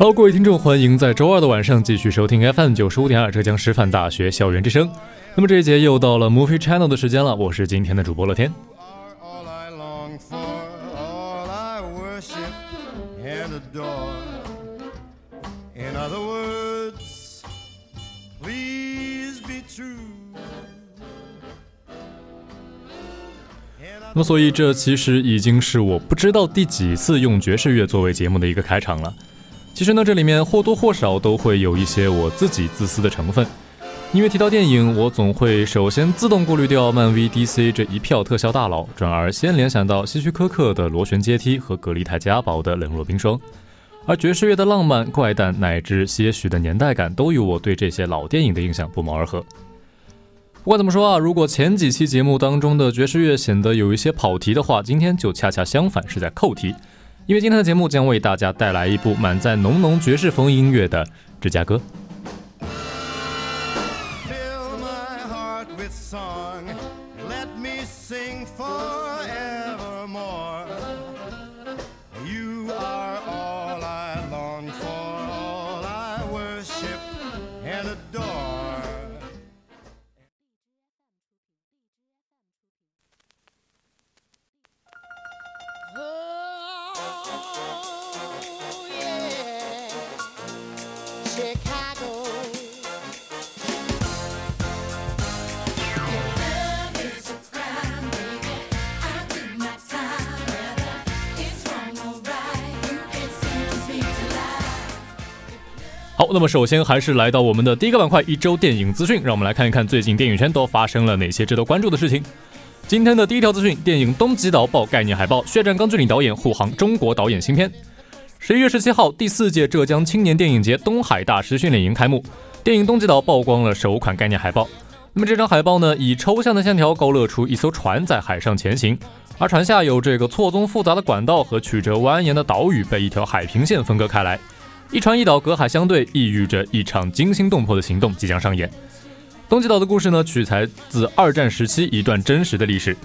Hello，各位听众，欢迎在周二的晚上继续收听 FM 九十五点二浙江师范大学校园之声。那么这一节又到了 Movie Channel 的时间了，我是今天的主播乐天。那么，所以这其实已经是我不知道第几次用爵士乐作为节目的一个开场了。其实呢，这里面或多或少都会有一些我自己自私的成分，因为提到电影，我总会首先自动过滤掉漫威、DC 这一票特效大佬，转而先联想到希区柯克的螺旋阶梯和格丽泰嘉宝的冷若冰霜，而爵士乐的浪漫、怪诞乃至些许的年代感，都与我对这些老电影的印象不谋而合。不管怎么说啊，如果前几期节目当中的爵士乐显得有一些跑题的话，今天就恰恰相反，是在扣题。因为今天的节目将为大家带来一部满载浓浓爵士风音乐的《芝加哥》。那么首先还是来到我们的第一个板块——一周电影资讯。让我们来看一看最近电影圈都发生了哪些值得关注的事情。今天的第一条资讯：电影《东极岛》爆概念海报，血战钢锯岭导演护航中国导演新片。十一月十七号，第四届浙江青年电影节东海大师训练营开幕，电影《东极岛》曝光了首款概念海报。那么这张海报呢，以抽象的线条勾勒出一艘船在海上前行，而船下有这个错综复杂的管道和曲折蜿蜒的岛屿被一条海平线分割开来。一船一岛隔海相对，意喻着一场惊心动魄的行动即将上演。东极岛的故事呢，取材自二战时期一段真实的历史。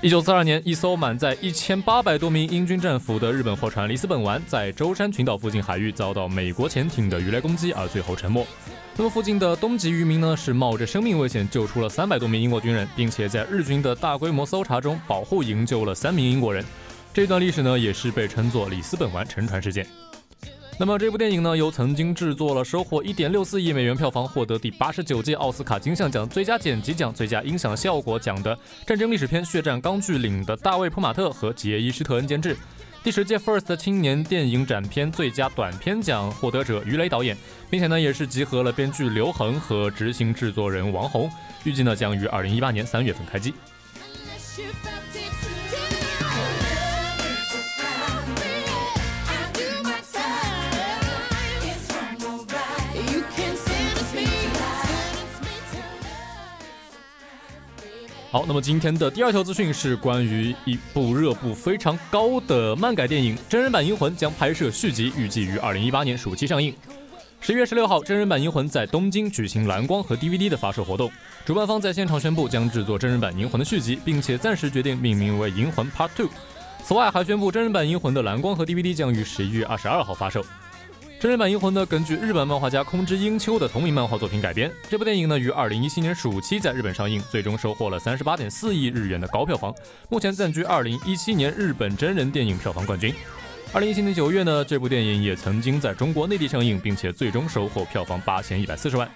一九四二年，一艘满载一千八百多名英军战俘的日本货船里斯本丸，在舟山群岛附近海域遭到美国潜艇的鱼雷攻击，而最后沉没。那么附近的东极渔民呢，是冒着生命危险救出了三百多名英国军人，并且在日军的大规模搜查中保护营救了三名英国人。这段历史呢，也是被称作里斯本丸沉船事件。那么这部电影呢，由曾经制作了收获一点六四亿美元票房、获得第八十九届奥斯卡金像奖最佳剪辑奖、最佳音响效果奖的战争历史片《血战钢锯岭》的大卫·普马特和杰伊·施特恩监制，第十届 First 青年电影展片最佳短片奖获得者于雷导演，并且呢也是集合了编剧刘恒和执行制作人王红，预计呢将于二零一八年三月份开机。好，那么今天的第二条资讯是关于一部热度非常高的漫改电影《真人版银魂》将拍摄续集，预计于二零一八年暑期上映。十一月十六号，真人版银魂在东京举行蓝光和 DVD 的发售活动，主办方在现场宣布将制作真人版银魂的续集，并且暂时决定命名为银魂 Part Two。此外，还宣布真人版银魂的蓝光和 DVD 将于十一月二十二号发售。真人版《银魂》呢，根据日本漫画家空知英秋的同名漫画作品改编。这部电影呢，于二零一七年暑期在日本上映，最终收获了三十八点四亿日元的高票房，目前暂居二零一七年日本真人电影票房冠军。二零一七年九月呢，这部电影也曾经在中国内地上映，并且最终收获票房八千一百四十万。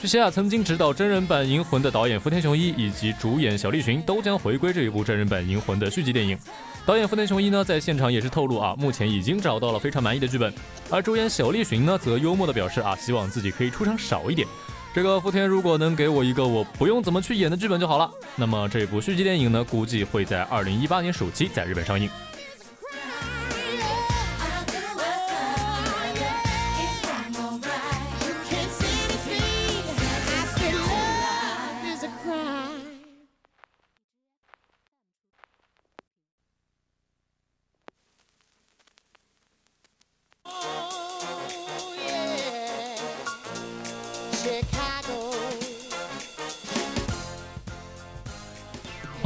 据悉啊，曾经执导真人版《银魂》的导演福田雄一以及主演小栗旬都将回归这一部真人版《银魂》的续集电影。导演福田雄一呢，在现场也是透露啊，目前已经找到了非常满意的剧本。而主演小栗旬呢，则幽默的表示啊，希望自己可以出场少一点。这个福田如果能给我一个我不用怎么去演的剧本就好了。那么这部续集电影呢，估计会在二零一八年暑期在日本上映。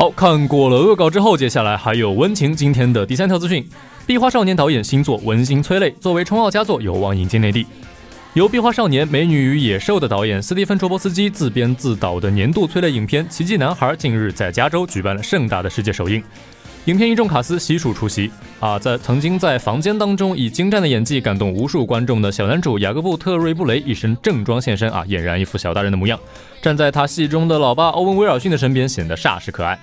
好看过了恶搞之后，接下来还有温情。今天的第三条资讯：壁花少年导演新作温馨催泪，作为冲奥佳作，有望引进内地。由壁花少年、美女与野兽的导演斯蒂芬·卓波斯基自编自导的年度催泪影片《奇迹男孩》近日在加州举办了盛大的世界首映。影片一众卡司悉数出席啊，在曾经在房间当中以精湛的演技感动无数观众的小男主雅各布·特瑞布雷一身正装现身啊，俨然一副小大人的模样。站在他戏中的老爸欧文·威尔逊的身边，显得煞是可爱。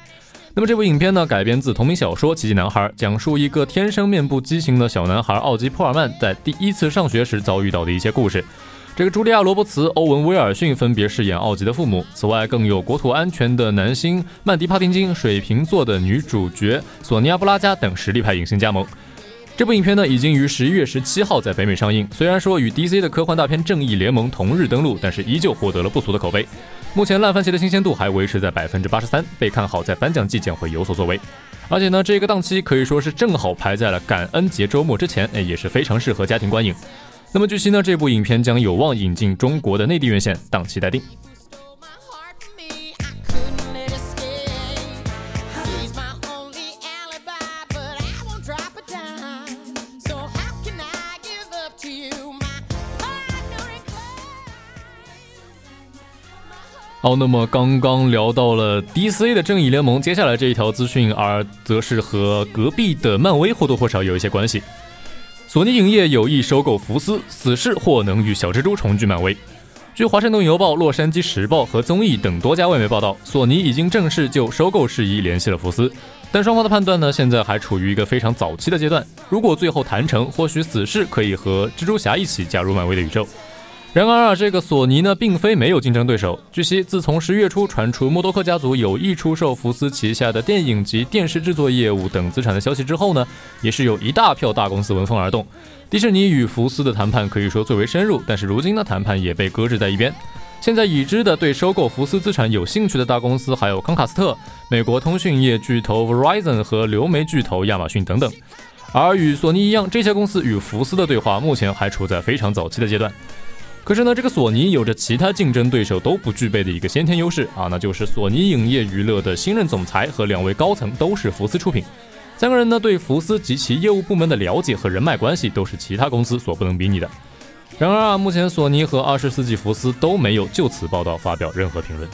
那么这部影片呢，改编自同名小说《奇迹男孩》，讲述一个天生面部畸形的小男孩奥吉·普尔曼在第一次上学时遭遇到的一些故事。这个茱莉亚·罗伯茨、欧文·威尔逊分别饰演奥吉的父母。此外，更有国土安全的男星曼迪·帕丁金、水瓶座的女主角索尼娅·布拉加等实力派影星加盟。这部影片呢，已经于十一月十七号在北美上映。虽然说与 DC 的科幻大片《正义联盟》同日登陆，但是依旧获得了不俗的口碑。目前烂番茄的新鲜度还维持在百分之八十三，被看好在颁奖季将会有所作为。而且呢，这个档期可以说是正好排在了感恩节周末之前，哎，也是非常适合家庭观影。那么据悉呢，这部影片将有望引进中国的内地院线，档期待定。好，那么刚刚聊到了 DC 的正义联盟，接下来这一条资讯，而则是和隔壁的漫威或多或少有一些关系。索尼影业有意收购福斯，死侍或能与小蜘蛛重聚漫威。据《华盛顿邮报》《洛杉矶时报》和综艺等多家外媒报道，索尼已经正式就收购事宜联系了福斯，但双方的判断呢，现在还处于一个非常早期的阶段。如果最后谈成，或许死侍可以和蜘蛛侠一起加入漫威的宇宙。然而啊，这个索尼呢，并非没有竞争对手。据悉，自从十月初传出默多克家族有意出售福斯旗下的电影及电视制作业务等资产的消息之后呢，也是有一大票大公司闻风而动。迪士尼与福斯的谈判可以说最为深入，但是如今呢，谈判也被搁置在一边。现在已知的对收购福斯资产有兴趣的大公司还有康卡斯特、美国通讯业巨头 Verizon 和流媒巨头亚马逊等等。而与索尼一样，这些公司与福斯的对话目前还处在非常早期的阶段。可是呢，这个索尼有着其他竞争对手都不具备的一个先天优势啊，那就是索尼影业娱乐的新任总裁和两位高层都是福斯出品。三个人呢，对福斯及其业务部门的了解和人脉关系都是其他公司所不能比拟的。然而啊，目前索尼和二十世纪福斯都没有就此报道发表任何评论。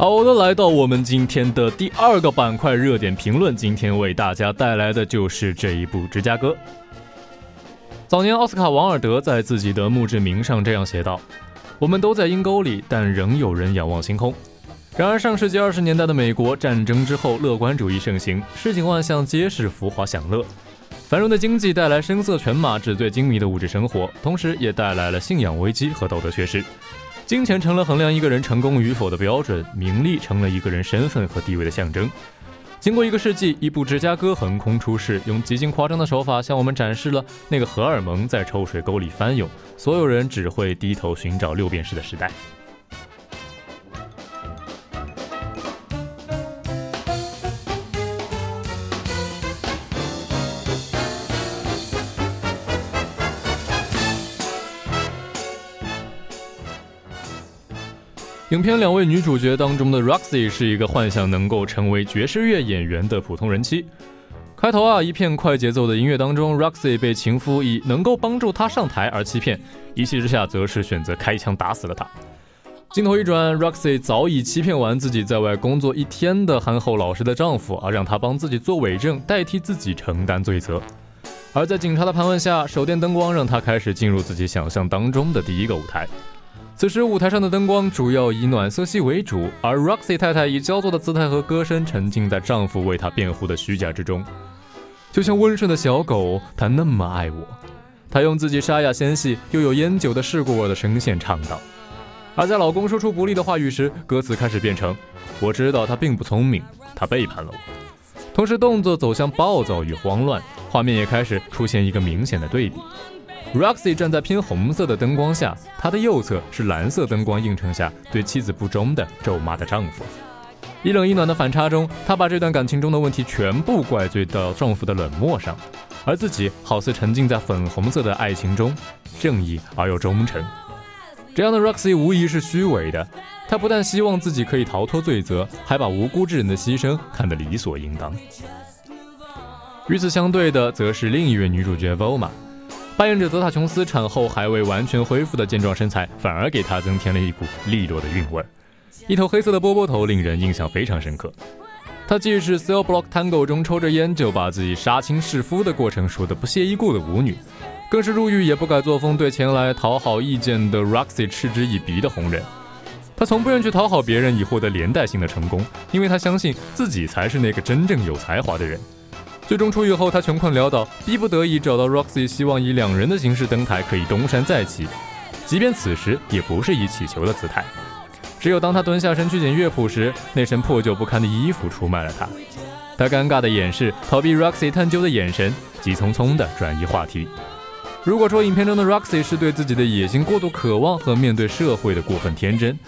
好的，来到我们今天的第二个板块——热点评论。今天为大家带来的就是这一部《芝加哥》。早年，奥斯卡·王尔德在自己的墓志铭上这样写道：“我们都在阴沟里，但仍有人仰望星空。”然而，上世纪二十年代的美国战争之后，乐观主义盛行，市井万象皆是浮华享乐。繁荣的经济带来声色犬马、纸醉金迷的物质生活，同时也带来了信仰危机和道德缺失。金钱成了衡量一个人成功与否的标准，名利成了一个人身份和地位的象征。经过一个世纪，一部《芝加哥》横空出世，用极尽夸张的手法向我们展示了那个荷尔蒙在臭水沟里翻涌，所有人只会低头寻找六便士的时代。影片两位女主角当中的 Roxy 是一个幻想能够成为爵士乐演员的普通人妻。开头啊，一片快节奏的音乐当中，Roxy 被情夫以能够帮助她上台而欺骗，一气之下则是选择开枪打死了他。镜头一转，Roxy 早已欺骗完自己在外工作一天的憨厚老实的丈夫，而让他帮自己做伪证，代替自己承担罪责。而在警察的盘问下，手电灯光让他开始进入自己想象当中的第一个舞台。此时，舞台上的灯光主要以暖色系为主，而 Roxy 太太以焦作的姿态和歌声沉浸在丈夫为她辩护的虚假之中，就像温顺的小狗，她那么爱我。她用自己沙哑纤细又有烟酒的世故味的声线唱道。而在老公说出不利的话语时，歌词开始变成：“我知道他并不聪明，他背叛了我。”同时，动作走向暴躁与慌乱，画面也开始出现一个明显的对比。Roxy 站在偏红色的灯光下，她的右侧是蓝色灯光映衬下对妻子不忠的咒骂的丈夫。一冷一暖的反差中，她把这段感情中的问题全部怪罪到丈夫的冷漠上，而自己好似沉浸在粉红色的爱情中，正义而又忠诚。这样的 Roxy 无疑是虚伪的，她不但希望自己可以逃脱罪责，还把无辜之人的牺牲看得理所应当。与此相对的，则是另一位女主角 Voma。扮演者泽塔琼斯产后还未完全恢复的健壮身材，反而给她增添了一股利落的韵味儿。一头黑色的波波头令人印象非常深刻。她既是《Cell Block Tango》中抽着烟就把自己杀亲弑夫的过程说得不屑一顾的舞女，更是入狱也不改作风，对前来讨好意见的 Roxy 嗤之以鼻的红人。她从不愿去讨好别人以获得连带性的成功，因为她相信自己才是那个真正有才华的人。最终出狱后，他穷困潦倒，逼不得已找到 Roxy，希望以两人的形式登台，可以东山再起。即便此时也不是以乞求的姿态。只有当他蹲下身去捡乐谱时，那身破旧不堪的衣服出卖了他。他尴尬的掩饰，逃避 Roxy 探究的眼神，急匆匆地转移话题。如果说影片中的 Roxy 是对自己的野心过度渴望和面对社会的过分天真，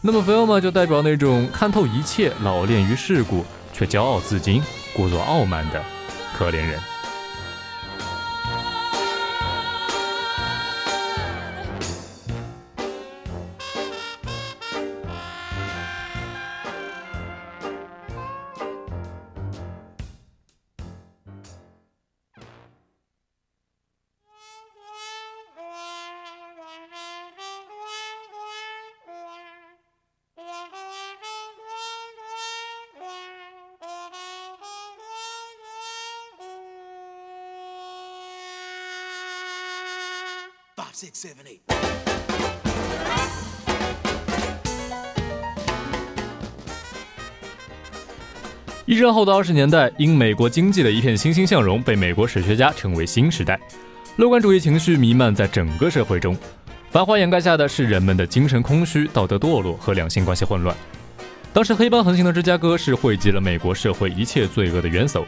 那么 Velma 就代表那种看透一切、老练于世故却骄傲自矜、故作傲慢的。可怜人。一战后的二十年代，因美国经济的一片欣欣向荣，被美国史学家称为新时代。乐观主义情绪弥漫在整个社会中，繁华掩盖下的是人们的精神空虚、道德堕落和两性关系混乱。当时黑帮横行的芝加哥是汇集了美国社会一切罪恶的元首。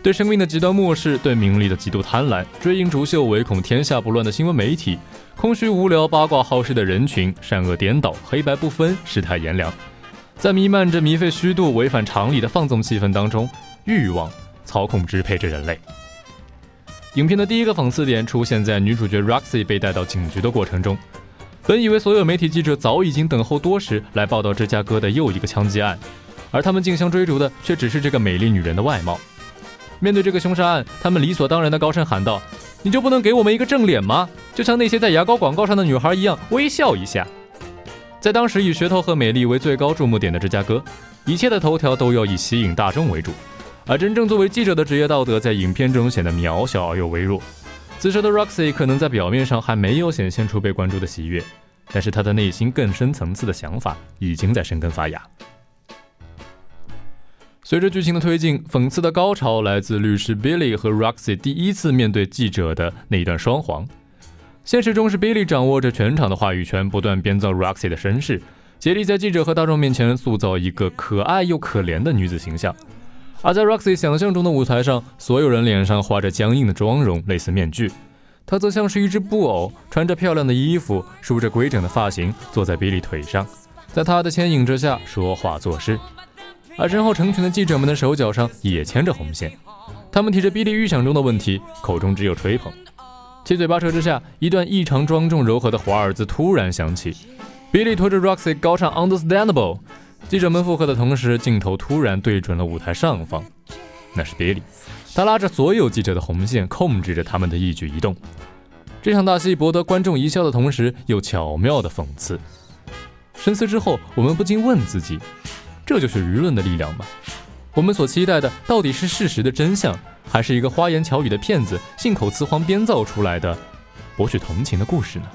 对生命的极端漠视，对名利的极度贪婪，追影逐秀，唯恐天下不乱的新闻媒体，空虚无聊、八卦好事的人群，善恶颠倒、黑白不分、世态炎凉，在弥漫着糜费虚度、违反常理的放纵气氛当中，欲望操控支配着人类。影片的第一个讽刺点出现在女主角 Roxy 被带到警局的过程中。本以为所有媒体记者早已经等候多时来报道芝加哥的又一个枪击案，而他们竞相追逐的却只是这个美丽女人的外貌。面对这个凶杀案，他们理所当然的高声喊道：“你就不能给我们一个正脸吗？就像那些在牙膏广告上的女孩一样，微笑一下。”在当时以噱头和美丽为最高注目点的芝加哥，一切的头条都要以吸引大众为主，而真正作为记者的职业道德在影片中显得渺小而又微弱。此时的 Roxy 可能在表面上还没有显现出被关注的喜悦，但是他的内心更深层次的想法已经在生根发芽。随着剧情的推进，讽刺的高潮来自律师 Billy 和 Roxy 第一次面对记者的那一段双簧。现实中是 Billy 掌握着全场的话语权，不断编造 Roxy 的身世，竭力在记者和大众面前塑造一个可爱又可怜的女子形象。而在 Roxy 想象中的舞台上，所有人脸上画着僵硬的妆容，类似面具，她则像是一只布偶，穿着漂亮的衣服，梳着规整的发型，坐在 Billy 腿上，在他的牵引之下说话做事。而身后成群的记者们的手脚上也牵着红线，他们提着 Billy 预想中的问题，口中只有吹捧。七嘴八舌之下，一段异常庄重柔和的华尔兹突然响起，比利拖着 Roxy 高唱 Understandable，记者们附和的同时，镜头突然对准了舞台上方，那是比利，他拉着所有记者的红线，控制着他们的一举一动。这场大戏博得观众一笑的同时，又巧妙的讽刺。深思之后，我们不禁问自己。这就是舆论的力量吗？我们所期待的到底是事实的真相，还是一个花言巧语的骗子信口雌黄编造出来的博取同情的故事呢？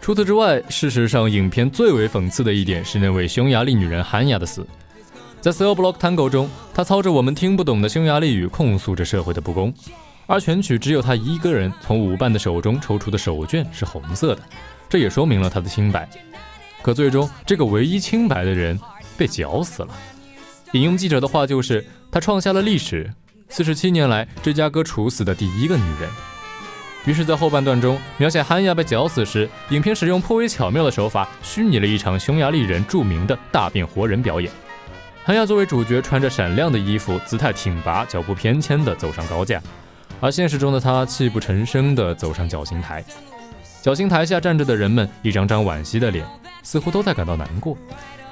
除此之外，事实上，影片最为讽刺的一点是那位匈牙利女人韩雅的死。在《Cell Block Tango》中，她操着我们听不懂的匈牙利语控诉着社会的不公，而全曲只有他一个人从舞伴的手中抽出的手绢是红色的，这也说明了他的清白。可最终，这个唯一清白的人被绞死了。引用记者的话就是：他创下了历史，四十七年来芝加哥处死的第一个女人。于是，在后半段中描写汉亚被绞死时，影片使用颇为巧妙的手法，虚拟了一场匈牙利人著名的大变活人表演。韩亚作为主角，穿着闪亮的衣服，姿态挺拔，脚步翩跹地走上高架；而现实中的他泣不成声地走上绞刑台。绞刑台下站着的人们，一张张惋惜的脸，似乎都在感到难过。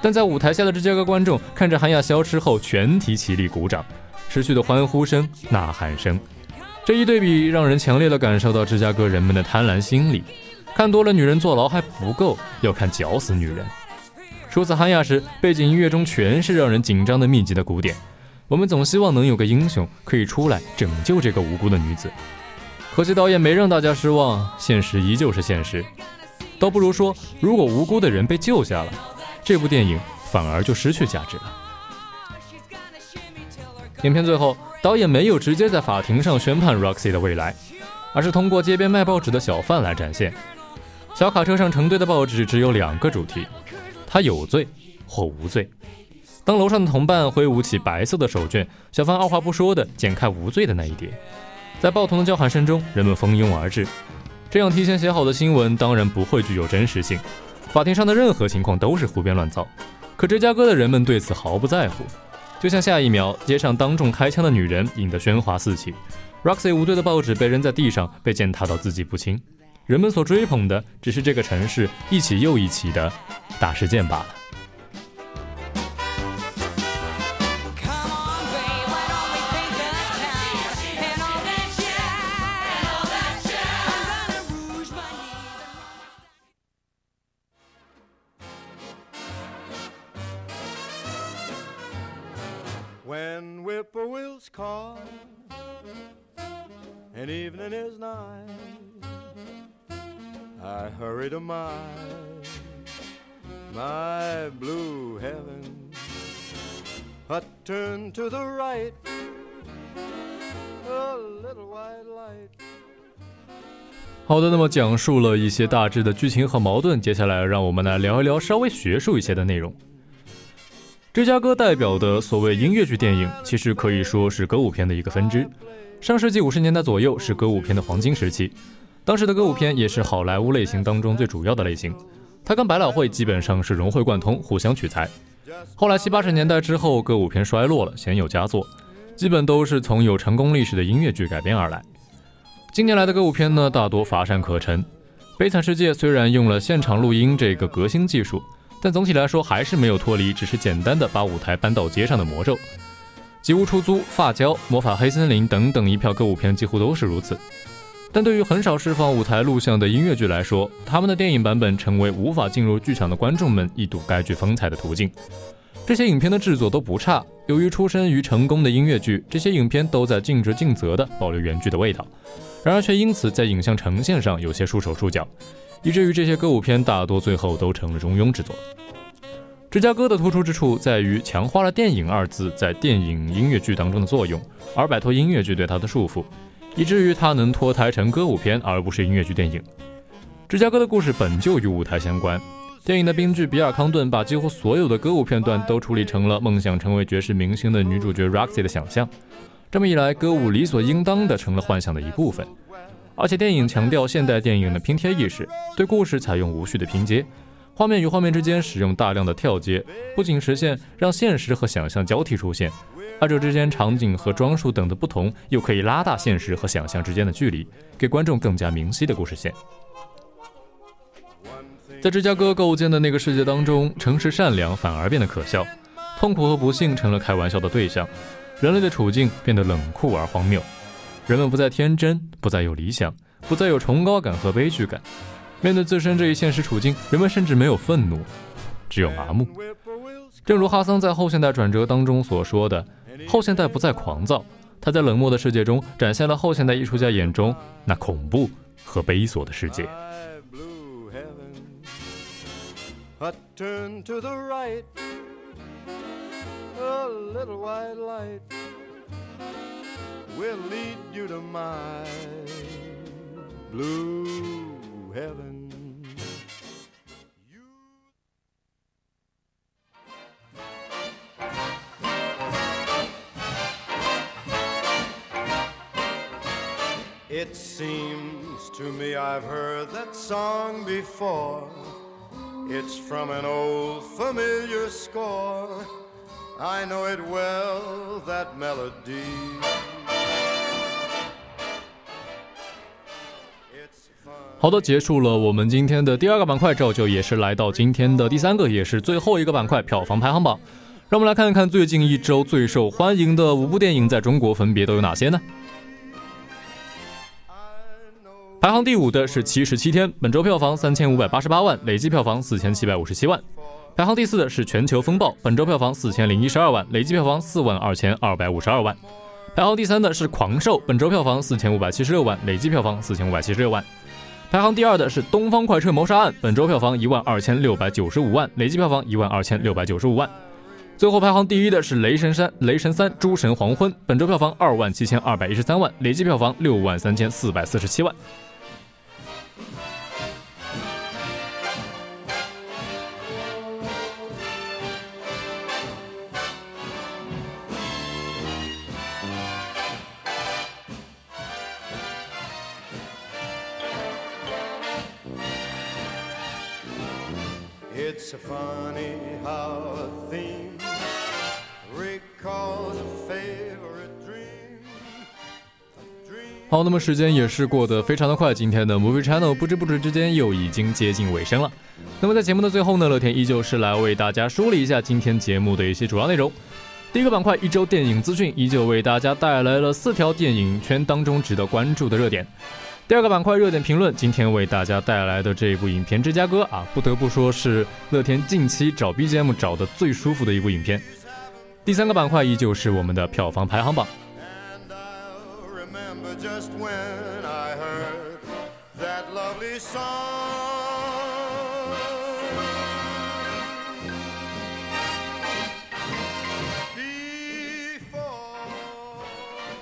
但在舞台下的芝加哥观众看着韩亚消失后，全体起立鼓掌，持续的欢呼声、呐喊声。这一对比，让人强烈地感受到芝加哥人们的贪婪心理：看多了女人坐牢还不够，要看绞死女人。初次韩亚时，背景音乐中全是让人紧张的密集的鼓点。我们总希望能有个英雄可以出来拯救这个无辜的女子。可惜导演没让大家失望，现实依旧是现实。倒不如说，如果无辜的人被救下了，这部电影反而就失去价值了。影片最后，导演没有直接在法庭上宣判 Roxy 的未来，而是通过街边卖报纸的小贩来展现。小卡车上成堆的报纸只有两个主题。他有罪或无罪。当楼上的同伴挥舞起白色的手绢，小贩二话不说地剪开无罪的那一叠。在报童的叫喊声中，人们蜂拥而至。这样提前写好的新闻当然不会具有真实性，法庭上的任何情况都是胡编乱造。可芝加哥的人们对此毫不在乎，就像下一秒街上当众开枪的女人引得喧哗四起，Roxy 无罪的报纸被扔在地上，被践踏到字迹不清。人们所追捧的只是这个城市一起又一起的。大事件罢了。Is nigh, I hurry to my my blue heaven. A turn to the right, a little white light. 好的，那么讲述了一些大致的剧情和矛盾，接下来让我们来聊一聊稍微学术一些的内容。芝加哥代表的所谓音乐剧电影，其实可以说是歌舞片的一个分支。上世纪五十年代左右是歌舞片的黄金时期，当时的歌舞片也是好莱坞类型当中最主要的类型。它跟百老汇基本上是融会贯通，互相取材。后来七八十年代之后，歌舞片衰落了，鲜有佳作，基本都是从有成功历史的音乐剧改编而来。近年来的歌舞片呢，大多乏善可陈。悲惨世界虽然用了现场录音这个革新技术，但总体来说还是没有脱离只是简单的把舞台搬到街上的魔咒。吉屋出租、发胶、魔法黑森林等等一票歌舞片几乎都是如此。但对于很少释放舞台录像的音乐剧来说，他们的电影版本成为无法进入剧场的观众们一睹该剧风采的途径。这些影片的制作都不差，由于出身于成功的音乐剧，这些影片都在尽职尽责地保留原剧的味道，然而却因此在影像呈现上有些束手束脚。以至于这些歌舞片大多最后都成了中庸之作。芝加哥的突出之处在于强化了“电影”二字在电影音乐剧当中的作用，而摆脱音乐剧对它的束缚，以至于它能脱胎成歌舞片而不是音乐剧电影。芝加哥的故事本就与舞台相关，电影的编剧比尔·康顿把几乎所有的歌舞片段都处理成了梦想成为爵士明星的女主角 Roxy 的想象。这么一来，歌舞理所应当的成了幻想的一部分。而且电影强调现代电影的拼贴意识，对故事采用无序的拼接。画面与画面之间使用大量的跳接，不仅实现让现实和想象交替出现，二者之间场景和装束等的不同，又可以拉大现实和想象之间的距离，给观众更加明晰的故事线。在芝加哥构建的那个世界当中，诚实善良反而变得可笑，痛苦和不幸成了开玩笑的对象，人类的处境变得冷酷而荒谬，人们不再天真，不再有理想，不再有崇高感和悲剧感。面对自身这一现实处境，人们甚至没有愤怒，只有麻木。正如哈桑在《后现代转折》当中所说的：“后现代不再狂躁，他在冷漠的世界中展现了后现代艺术家眼中那恐怖和悲锁的世界。” Heaven. It seems to me I've heard that song before. It's from an old familiar score. I know it well, that melody. 好的，结束了我们今天的第二个板块，这就也是来到今天的第三个，也是最后一个板块——票房排行榜。让我们来看一看最近一周最受欢迎的五部电影在中国分别都有哪些呢？排行第五的是《七十七天》，本周票房三千五百八十八万，累计票房四千七百五十七万。排行第四的是《全球风暴》，本周票房四千零一十二万，累计票房四万二千二百五十二万。排行第三的是《狂兽》，本周票房四千五百七十六万，累计票房四千五百七十六万。排行第二的是《东方快车谋杀案》，本周票房一万二千六百九十五万，累计票房一万二千六百九十五万。最后排行第一的是《雷神三》，《雷神三：诸神黄昏》，本周票房二万七千二百一十三万，累计票房六万三千四百四十七万。好，那么时间也是过得非常的快，今天的 Movie Channel 不知不觉之间又已经接近尾声了。那么在节目的最后呢，乐天依旧是来为大家梳理一下今天节目的一些主要内容。第一个板块一周电影资讯，依旧为大家带来了四条电影圈当中值得关注的热点。第二个板块热点评论，今天为大家带来的这一部影片《芝加哥》啊，不得不说是乐天近期找 BGM 找的最舒服的一部影片。第三个板块依旧是我们的票房排行榜。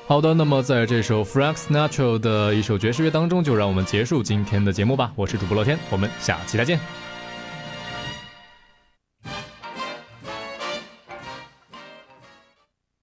好的，那么在这首 Frank Sinatra 的一首爵士乐当中，就让我们结束今天的节目吧。我是主播乐天，我们下期再见。